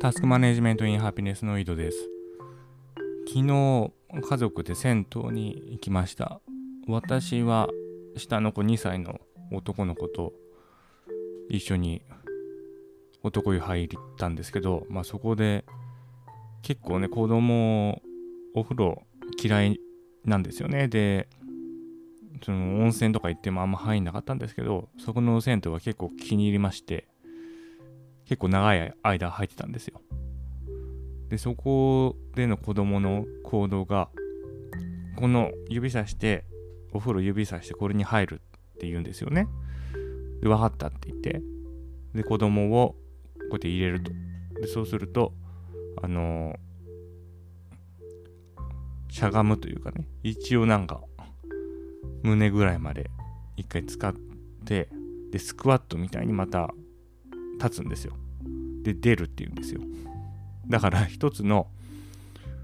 タスクマネジメントインハピネスの井戸です。昨日、家族で銭湯に行きました。私は下の子2歳の男の子と一緒に男湯入ったんですけど、まあそこで結構ね、子供お風呂嫌いなんですよね。で、その温泉とか行ってもあんま入んなかったんですけど、そこの銭湯は結構気に入りまして、結構長い間入ってたんですよ。で、そこでの子供の行動が、この指さして、お風呂指さしてこれに入るって言うんですよね。で、分かったって言って、で、子供をこうやって入れると。で、そうすると、あのー、しゃがむというかね、一応なんか、胸ぐらいまで一回使って、で、スクワットみたいにまた立つんですよ。で、出るっていうんですよ。だから一つの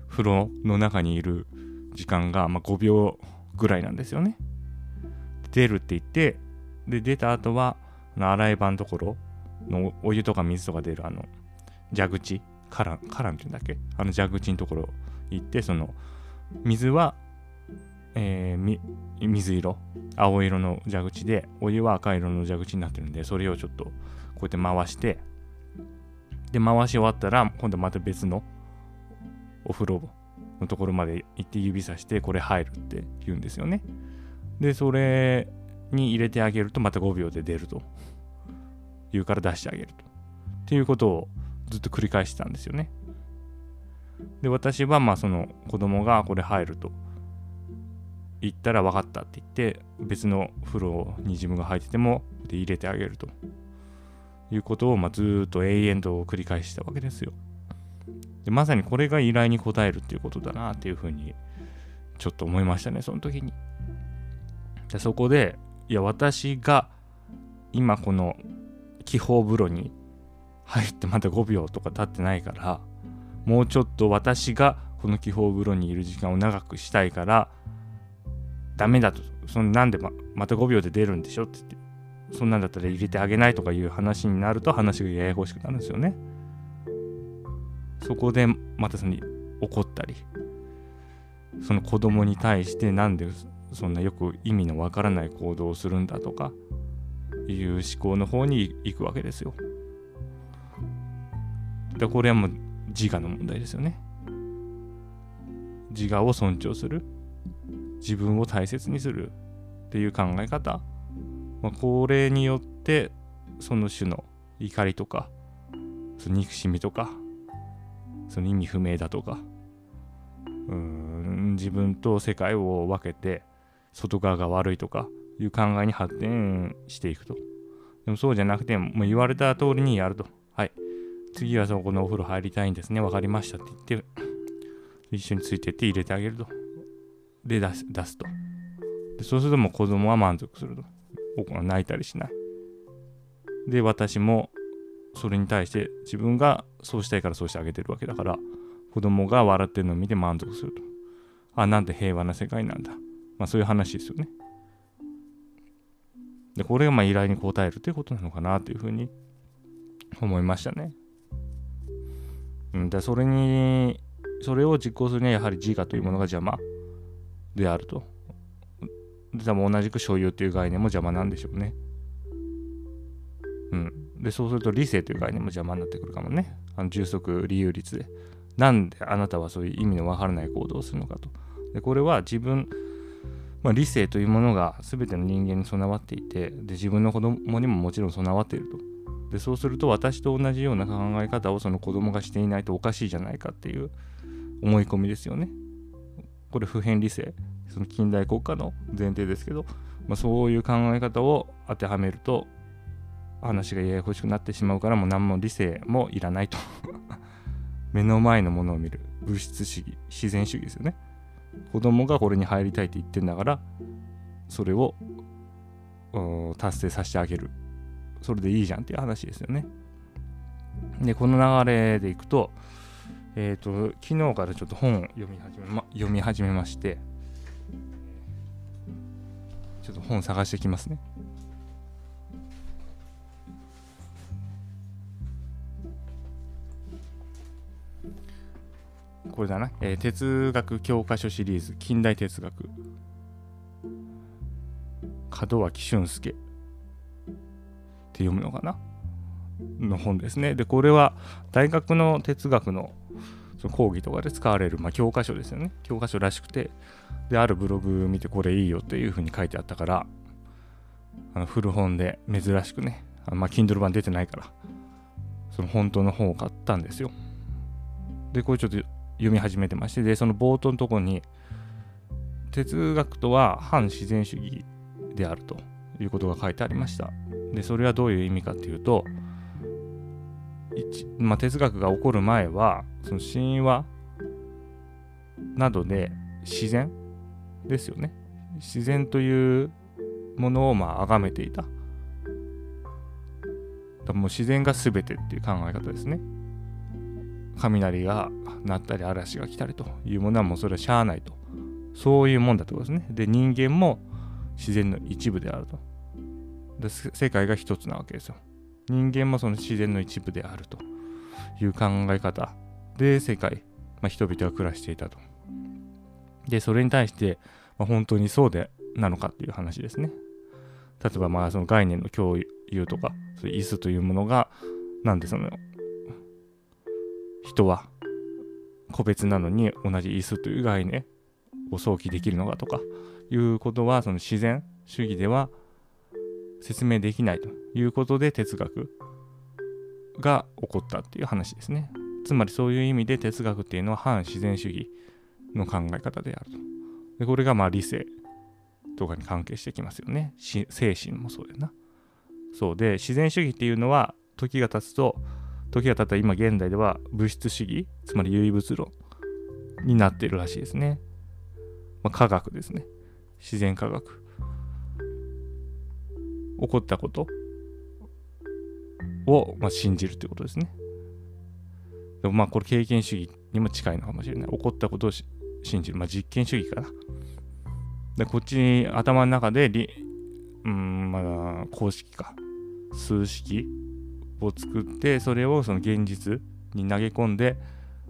風呂の中にいる時間が、まあ、5秒ぐらいなんですよね。出るって言って、で、出た後は、洗い場のところのお湯とか水とか出るあの蛇口、カラン、カランって言うんだっけ？あの蛇口のところ行って、その水は、えー、水色、青色の蛇口で、お湯は赤色の蛇口になってるんで、それをちょっとこうやって回して、で、回し終わったら、今度また別のお風呂のところまで行って指さして、これ入るって言うんですよね。で、それに入れてあげると、また5秒で出ると。言うから出してあげると。っていうことをずっと繰り返してたんですよね。で、私は、まあ、その子供がこれ入ると言ったら分かったって言って、別の風呂に自分が入ってても、で入れてあげると。いうことを、まあ、ずっと永遠と繰り返したわけですよ。でまさにこれが依頼に応えるっていうことだなっていうふうにちょっと思いましたねその時に。でそこでいや私が今この気泡風呂に入ってまだ5秒とか経ってないからもうちょっと私がこの気泡風呂にいる時間を長くしたいからダメだとそのなんでままた5秒で出るんでしょって言ってそんなんだったら入れてあげないとかいう話になると話がややこしくなるんですよね。そこでまたその怒ったりその子供に対してなんでそんなよく意味のわからない行動をするんだとかいう思考の方に行くわけですよ。でこれはもう自我の問題ですよね。自我を尊重する自分を大切にするっていう考え方まあ、これによってその種の怒りとかその憎しみとかその意味不明だとかうん自分と世界を分けて外側が悪いとかいう考えに発展していくと。でもそうじゃなくて、もう言われた通りにやると。はい。次はそこのお風呂入りたいんですね。分かりましたって言って、一緒についてって入れてあげると。で、出す出すと。でそうするともう子供は満足すると。泣いたりしない。で、私もそれに対して自分がそうしたいからそうしてあげてるわけだから、子供が笑ってるのを見て満足すると。あ、なんて平和な世界なんだ。まあそういう話ですよね。で、これがまあ依頼に応えるということなのかなというふうに思いましたね。うん、で、それに、それを実行するにはやはり自我というものが邪魔であると。多分同じく所有っていう概念も邪魔なんでしょうね。うん。で、そうすると理性という概念も邪魔になってくるかもね。あの充足理由率で。なんであなたはそういう意味のわからない行動をするのかと。で、これは自分、まあ、理性というものが全ての人間に備わっていて、で、自分の子供にももちろん備わっていると。で、そうすると私と同じような考え方をその子供がしていないとおかしいじゃないかっていう思い込みですよね。これ普遍理性その近代国家の前提ですけど、まあ、そういう考え方を当てはめると話がややこしくなってしまうからもう何も理性もいらないと。目の前のものを見る。物質主義。自然主義ですよね。子供がこれに入りたいって言ってんだからそれを達成させてあげる。それでいいじゃんっていう話ですよね。でこの流れでいくとえっ、ー、と昨日からちょっと本を読み始めま読み始めましてちょっと本探してきますね。これだな、えー哲学教科書シリーズ。近代哲学。門脇俊介。って読むのかな？の本ですね。でこれは大学の哲学のその講義とかで使われる、まあ、教科書ですよね。教科書らしくてであるブログ見てこれいいよっていう風に書いてあったからあの古本で珍しくねあのまあ Kindle 版出てないからその本当の本を買ったんですよ。でこれちょっと読み始めてましてでその冒頭のとこに哲学とは反自然主義であるということが書いてありました。でそれはどういう意味かっていうとまあ、哲学が起こる前はその神話などで自然ですよね。自然というものをまあ崇めていた。もう自然が全てっていう考え方ですね。雷が鳴ったり嵐が来たりというものはもうそれはしゃあないと。そういうもんだってことですね。で人間も自然の一部であると。で世界が一つなわけですよ。人間もその自然の一部であるという考え方で世界、まあ、人々が暮らしていたと。で、それに対して、まあ、本当にそうでなのかっていう話ですね。例えばまあその概念の共有とか、そういう椅子というものが、なんでその人は個別なのに同じ椅子という概念を想起できるのかとかいうことはその自然主義では説明できないということで哲学が起こったっていう話ですね。つまりそういう意味で哲学っていうのは反自然主義の考え方であると。でこれがまあ理性とかに関係してきますよね。精神もそうだよな。そうで自然主義っていうのは時が経つと時が経った今現代では物質主義つまり唯物論になっているらしいですね。まあ、科学ですね。自然科学。起こったことを、まあ、信じるということですね。でもまあこれ経験主義にも近いのかもしれない。起こったことを信じる。まあ実験主義かな。で、こっちに頭の中でり、うん、まあ公式か。数式を作って、それをその現実に投げ込んで、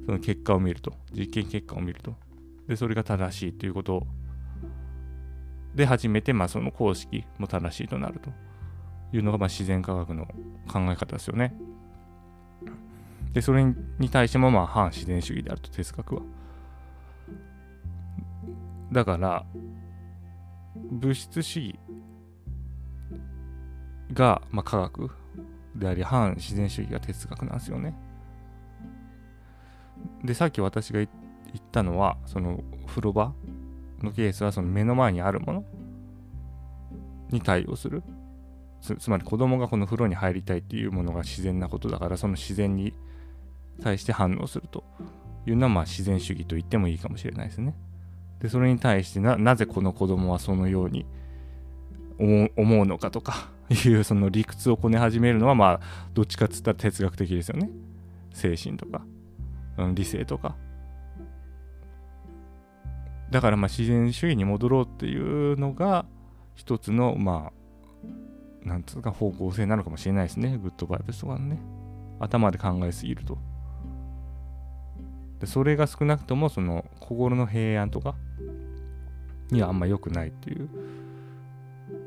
その結果を見ると。実験結果を見ると。で、それが正しいということで初めて、まあ、その公式も正しいとなるというのが、まあ、自然科学の考え方ですよね。で、それに対しても、まあ、反自然主義であると、哲学は。だから、物質主義が、まあ、科学であり、反自然主義が哲学なんですよね。で、さっき私が言ったのは、その風呂場のケースはその目の前にあるものに対応するつまり子供がこの風呂に入りたいっていうものが自然なことだからその自然に対して反応するというのはまあ自然主義と言ってもいいかもしれないですね。でそれに対してななぜこの子供はそのように思うのかとかいうその理屈をこね始めるのはまあどっちかっつったら哲学的ですよね。精神とか、うん、理性とかだからまあ自然主義に戻ろうっていうのが一つのまあなんつうか方向性なのかもしれないですね。グッドバイブスとかのね。頭で考えすぎると。でそれが少なくともその心の平安とかにはあんま良くないっていう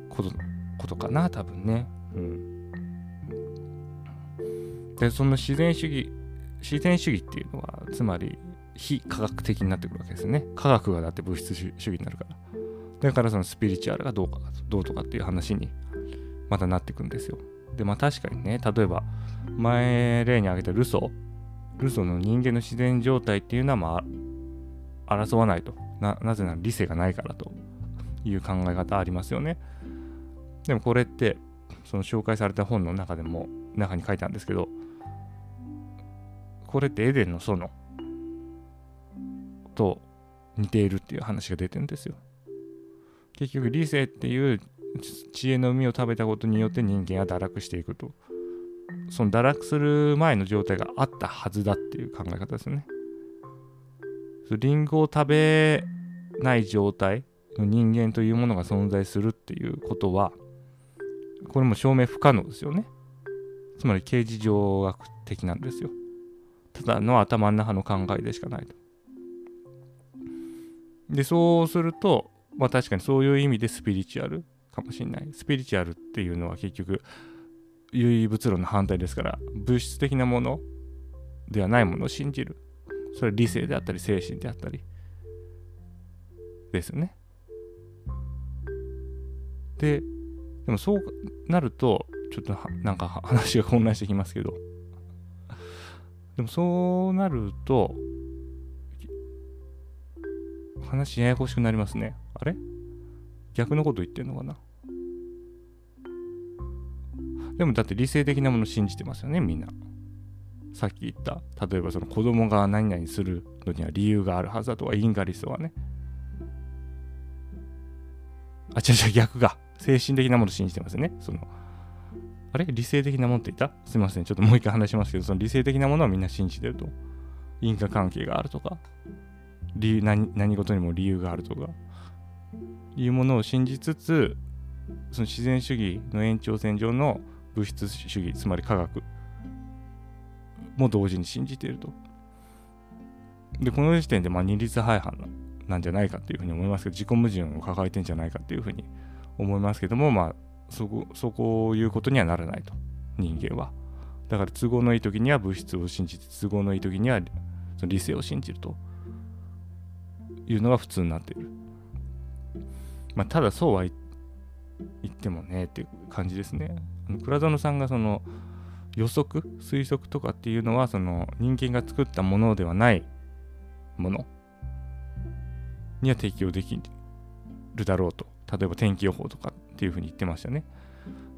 ことことかな多分ね。うん。でその自然主義自然主義っていうのはつまり非科学的になってくるわけですね。科学がだって物質主義になるから。だからそのスピリチュアルがどうか、どうとかっていう話にまたなっていくんですよ。で、まあ確かにね、例えば前例に挙げたルソー、ルソーの人間の自然状態っていうのはまあ争わないと。な、なぜなら理性がないからという考え方ありますよね。でもこれって、その紹介された本の中でも、中に書いてあるんですけど、これってエデンの園と似ているっていう話が出てるんですよ。結局理性っていう知恵の実を食べたことによって人間は堕落していくと。その堕落する前の状態があったはずだっていう考え方ですね。リンゴを食べない状態の人間というものが存在するっていうことは、これも証明不可能ですよね。つまり刑事上学的なんですよ。ただの頭の中の考えでしかないと。でそうするとまあ確かにそういう意味でスピリチュアルかもしれない。スピリチュアルっていうのは結局唯物論の反対ですから物質的なものではないものを信じる。それは理性であったり精神であったり。ですよね。ででもそうなるとちょっとなんか話が混乱してきますけど。でもそうなると話ややこしくなりますね。あれ？逆のこと言ってんのかな？でもだって理性的なものを信じてますよねみんな。さっき言った。例えばその子供が何々するのには理由があるはずだとかインガリストはね。あ違う違う逆が。精神的なものを信じてますね。そのあれ？理性的なものって言った？すいません。ちょっともう一回話しますけどその理性的なものはみんな信じてると。因果関係があるとか。理何何事にも理由があるとか。いうものを信じつつその自然主義の延長線上の物質主義つまり科学。も同時に信じていると。でこの時点でまあ二律背反なんじゃないかっていうふうに思いますけど自己矛盾を抱えてんじゃないかっていうふうに思いますけどもまあそこそこいうことにはならないと。人間は。だから都合のいい時には物質を信じて都合のいい時には理性を信じると。いうのが普通になっている。まあ、ただそうは言ってもねっていう感じですね。倉園さんがその予測推測とかっていうのはその人間が作ったものではないものには適用できるだろうと。例えば天気予報とかっていうふうに言ってましたね。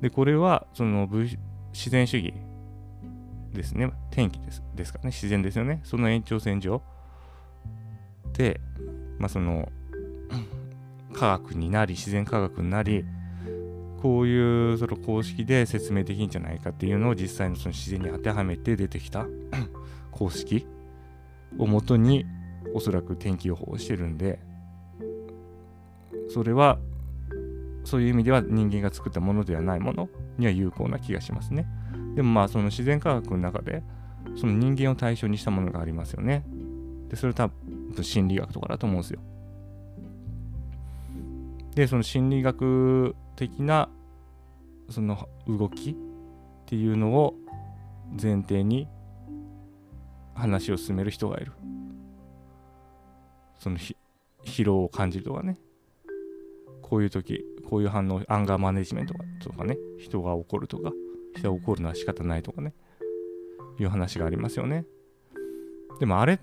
でこれはその自然主義ですね。天気ですですかね。自然ですよね。その延長線上でまあその科学になり自然科学になりこういうその公式で説明できんじゃないかっていうのを実際のその自然に当てはめて出てきた 公式をもとにおそらく天気予報をしてるんでそれはそういう意味では人間が作ったものではないものには有効な気がしますね。でもまあその自然科学の中でその人間を対象にしたものがありますよね。でそれ多心理学とかだと思うんですよ。でその心理学的なその動きっていうのを前提に話を進める人がいる。その疲労を感じるとかね。こういう時こういう反応アンガーマネジメントとかね。人が怒るとか。人が怒るのは仕方ないとかね。いう話がありますよね。でもあれ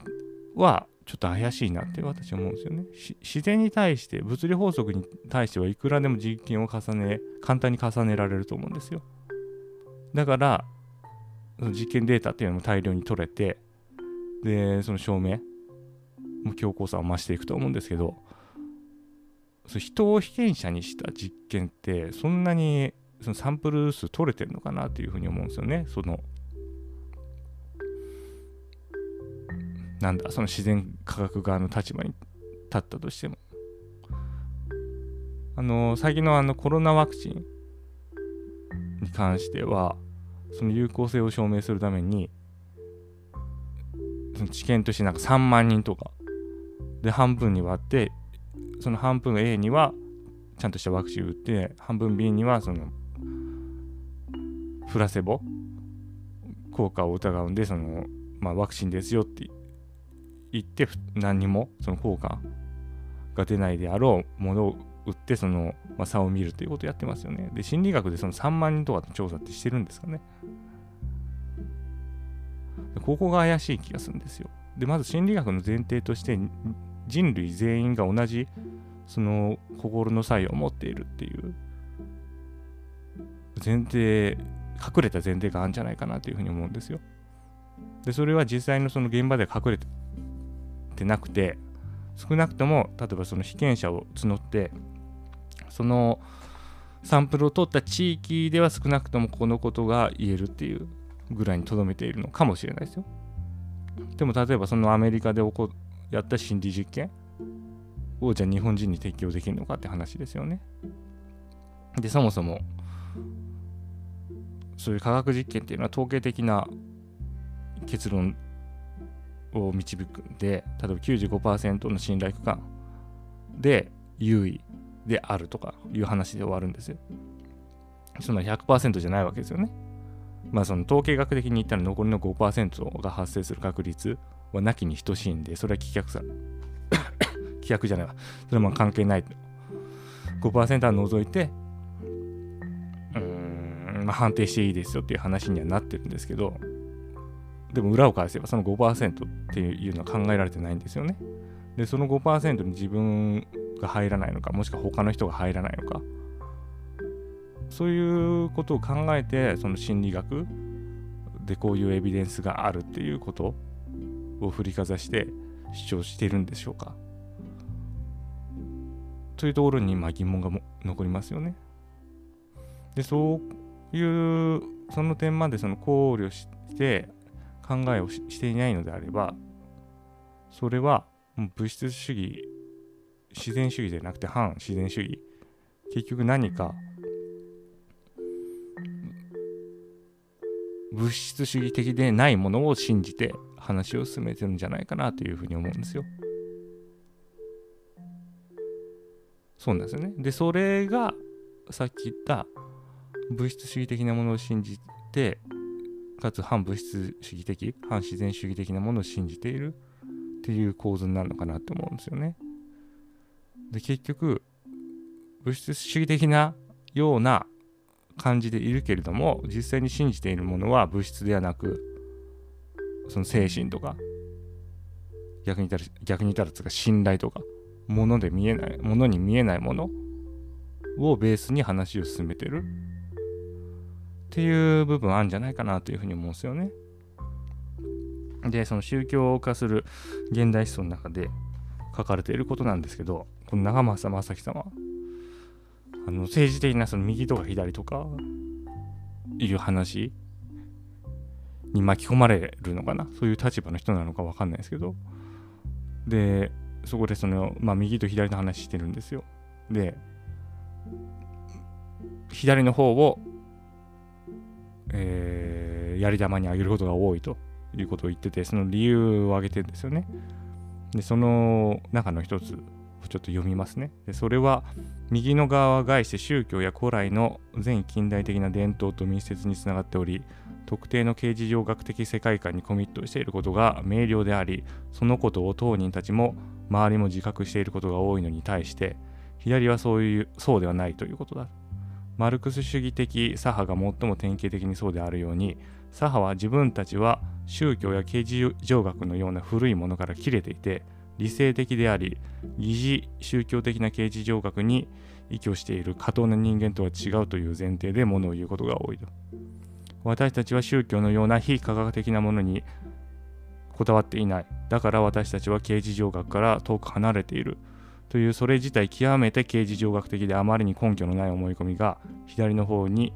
はちょっと怪しいなって私は思うんですよね。自然に対して物理法則に対してはいくらでも実験を重ね簡単に重ねられると思うんですよ。だからその実験データっていうのも大量に取れてでその証明も強硬さを増していくと思うんですけどそ人を被験者にした実験ってそんなにそのサンプル数取れてるのかなっていうふうに思うんですよね。そのなんだその自然科学側の立場に立ったとしても。あの最近のあのコロナワクチンに関してはその有効性を証明するためにその治験としてなんか3万人とかで半分に割ってその半分 A にはちゃんとしたワクチンを打って半分 B にはそのプラセボ効果を疑うんでその、まあ、ワクチンですよって行って何にもその効果が出ないであろうものを売ってその、まあ、差を見るということをやってますよね。で心理学でその3万人とかの調査ってしてるんですかね。ここが怪しい気がするんですよ。でまず心理学の前提として人類全員が同じその心の作用を持っているっていう前提隠れた前提があるんじゃないかなというふうに思うんですよ。でそれは実際のその現場で隠れてってなくて少なくとも例えばその被験者を募ってそのサンプルを取った地域では少なくともこのことが言えるっていうぐらいにとどめているのかもしれないですよ。でも例えばそのアメリカで起こやった心理実験をじゃあ日本人に適用できるのかって話ですよね。でそもそもそういう科学実験っていうのは統計的な結論を導くんで例えば95%の信頼区間で優位であるとかいう話で終わるんですよ。そんな100%じゃないわけですよね。まあその統計学的に言ったら残りの5%が発生する確率はなきに等しいんで、それは棄却さ、棄却じゃないわ。それはまあ関係ない。5%は除いて、うーん、まあ、判定していいですよっていう話にはなってるんですけど、でも裏を返せばその5%っていうのは考えられてないんですよね。で、その5%に自分が入らないのか、もしくは他の人が入らないのか、そういうことを考えて、その心理学でこういうエビデンスがあるっていうことを振りかざして主張してるんでしょうか。というところにまあ疑問が残りますよね。で、そういう、その点までその考慮して考えをしていないのであれば、それは物質主義、自然主義でなくて反自然主義、結局何か物質主義的でないものを信じて話を進めてるんじゃないかなというふうに思うんですよ。そうなんですよね。で、それがさっき言った物質主義的なものを信じて、かつ反物質主義的、反自然主義的なものを信じているっていう構図になるのかなって思うんですよね。で、結局、物質主義的なような感じでいるけれども実際に信じているものは物質ではなくその精神とか逆に言ったら逆に言ったらつか信頼とかもので見えないものに見えないものをベースに話を進めてるっていう部分あるんじゃないかなというふうに思うんですよね。でその宗教化する現代思想の中で書かれていることなんですけどこの長政正樹様あの政治的なその右とか左とかいう話に巻き込まれるのかな？そういう立場の人なのか分かんないですけど。でそこでその、まあ、右と左の話してるんですよ。で左の方を、えー、やり玉にあげることが多いということを言っててその理由を挙げてるんですよねでその中の一つをちょっと読みますね。でそれは右の側は概して宗教や古来の全近代的な伝統と密接につながっており特定の刑事上学的世界観にコミットしていることが明瞭でありそのことを当人たちも周りも自覚していることが多いのに対して左はそういうそうではないということだ。マルクス主義的左派が最も典型的にそうであるように左派は自分たちは宗教や刑事上学のような古いものから切れていて理性的であり疑似宗教的な刑事上学に依拠している過当な人間とは違うという前提でものを言うことが多いと。私たちは宗教のような非科学的なものにこだわっていない。だから私たちは刑事上学から遠く離れている。というそれ自体極めて刑事上学的であまりに根拠のない思い込みが左の方に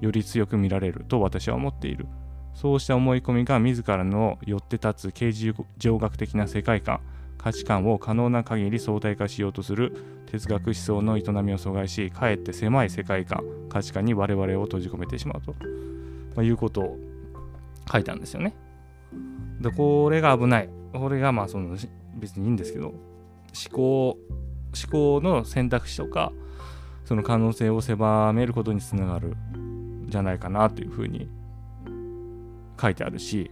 より強く見られると私は思っている。そうした思い込みが自らの寄って立つ刑事上学的な世界観。価値観を可能な限り相対化しようとする哲学思想の営みを阻害しかえって狭い世界観価値観に我々を閉じ込めてしまうと、まあ、いうことを書いたんですよね。でこれが危ない。これがまあその別にいいんですけど。思考思考の選択肢とかその可能性を狭めることにつながるんじゃないかなというふうに書いてあるし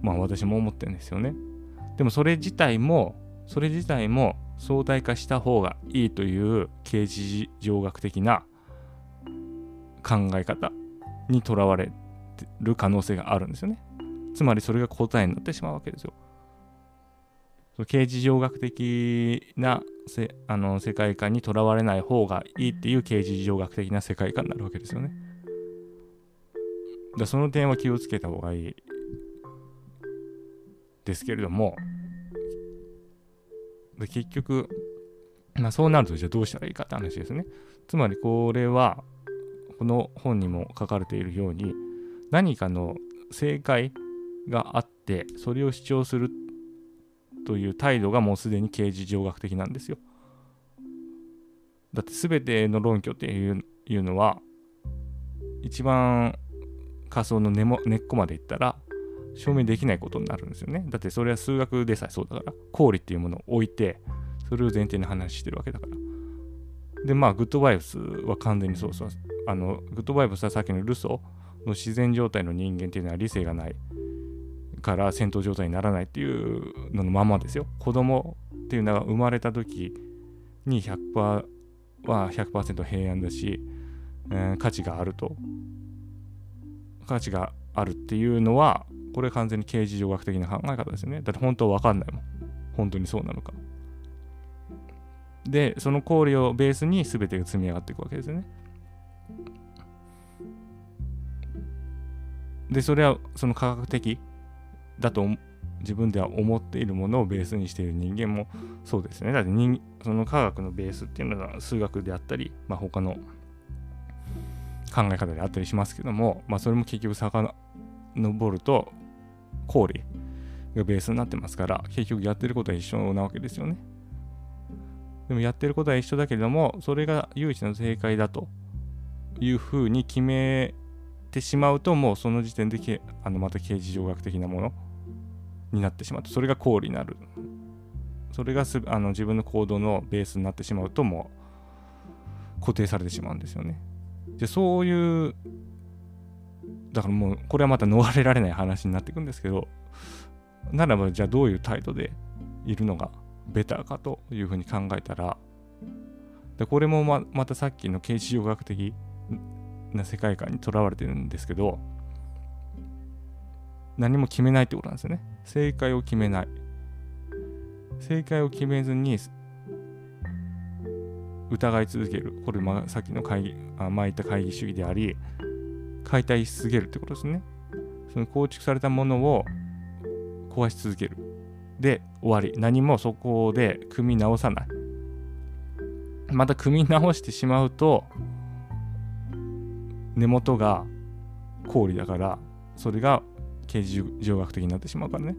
まあ私も思ってるんですよね。でもそれ自体もそれ自体も相対化した方がいいという刑事上学的な考え方にとらわれる可能性があるんですよね。つまりそれが答えになってしまうわけですよ。刑事上学的なせあの世界観にとらわれない方がいいっていう刑事上学的な世界観になるわけですよね。だその点は気をつけた方がいいですけれどもで結局、まあ、そうなるとじゃあどうしたらいいかって話ですね。つまりこれはこの本にも書かれているように何かの正解があってそれを主張するってという態度がもうすでに刑事上学的なんですよ。だって全ての論拠っていういうのは一番仮想の根も根っこまでいったら証明できないことになるんですよね。だってそれは数学でさえそうだから、公理っていうものを置いて、それを前提に話してるわけだから。で、まあ、グッドバイブスは完全にそうそう。あの、グッドバイブスはさっきのルソーの自然状態の人間っていうのは理性がないから戦闘状態にならないっていうののままですよ。子供っていうのは生まれた時に100%は100%平安だし、えー、価値があると。価値があるっていうのは、これ完全に刑事上学的な考え方ですよね。だって本当わかんないもん。本当にそうなのか。で、その考慮をベースに全てが積み上がっていくわけですよね。で、それはその科学的だと自分では思っているものをベースにしている人間もそうですね。だって人その科学のベースっていうのは数学であったり、まあ、他の考え方であったりしますけども、まあ、それも結局遡ると氷がベースになってますから結局やってることは一緒なわけですよね。でもやってることは一緒だけれども、それが唯一の正解だというふうに決めてしまうと、もうその時点であのまた刑事上学的なものになってしまうと、それが公理になる。それがすあの自分の行動のベースになってしまうと、もう固定されてしまうんですよね。で、そういう、だからもう、これはまた逃れられない話になっていくんですけど、ならば、じゃあどういう態度でいるのがベターかというふうに考えたら、でこれもままたさっきの形式学的な世界観にとらわれてるんですけど、何も決めないってことなんですよね。正解を決めない。正解を決めずに疑い続ける。これ、ま、さっきの会議、あ前言った会議主義であり、解体し続けるってことですね。その構築されたものを壊し続ける。で終わり。何もそこで組み直さない。また組み直してしまうと、根元が氷だから、それが刑事上学的になってしまうからね。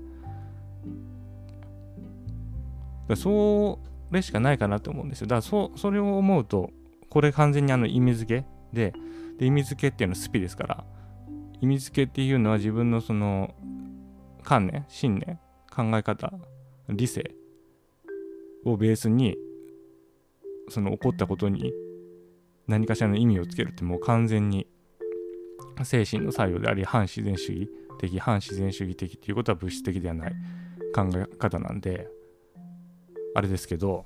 だそれしかないかなと思うんですよ。だからそそれを思うと、これ完全にあの意味付けで、で意味付けっていうのはスピですから、意味付けっていうのは自分のその観念、信念考え方理性をベースにその起こったことに何かしらの意味をつけるってもう完全に精神の作用であり反自然主義的反自然主義的っていうことは物質的ではない考え方なんであれですけど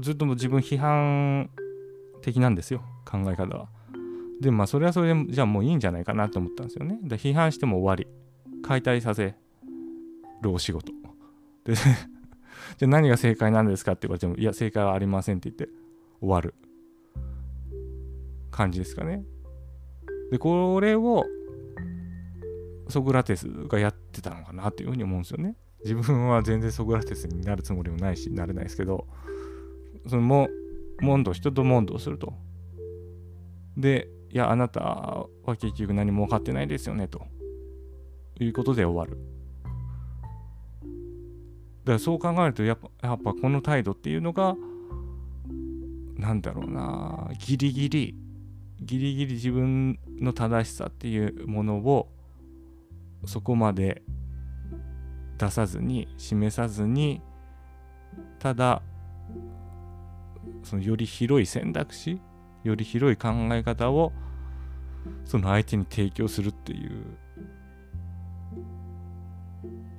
ずっとも自分批判的なんですよ考え方はでまあそれはそれでじゃあもういいんじゃないかなと思ったんですよねで批判しても終わり解体させるお仕事。で、じゃあ何が正解なんですかって言われても、いや、正解はありませんって言って終わる感じですかね。で、これをソクラテスがやってたのかなっていうふうに思うんですよね。自分は全然ソクラテスになるつもりもないし、なれないですけど、そのも、問答、人と問答すると。で、いや、あなたは結局何も分かってないですよね、ということで終わる。だからそう考えるとやっぱやっぱこの態度っていうのがなんだろうなギリギリギリギリ自分の正しさっていうものをそこまで出さずに示さずにただそのより広い選択肢より広い考え方をその相手に提供するっていう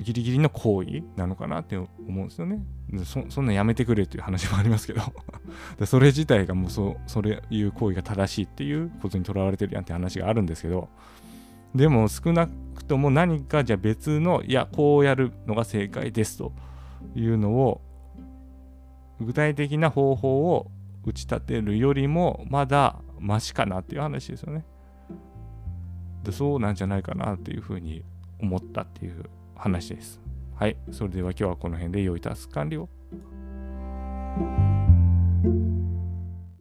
ギリギリの行為なのかなって思うんですよね。そそんなんやめてくれっていう話もありますけど それ自体がもうそそれいう行為が正しいっていうことにとらわれてるやんって話があるんですけどでも少なくとも何かじゃ別のいやこうやるのが正解ですというのを具体的な方法を打ち立てるよりもまだマシかなっていう話ですよね。でそうなんじゃないかなっていうふうに思ったっていう話です。はい。それでは今日はこの辺で良いタスク完了。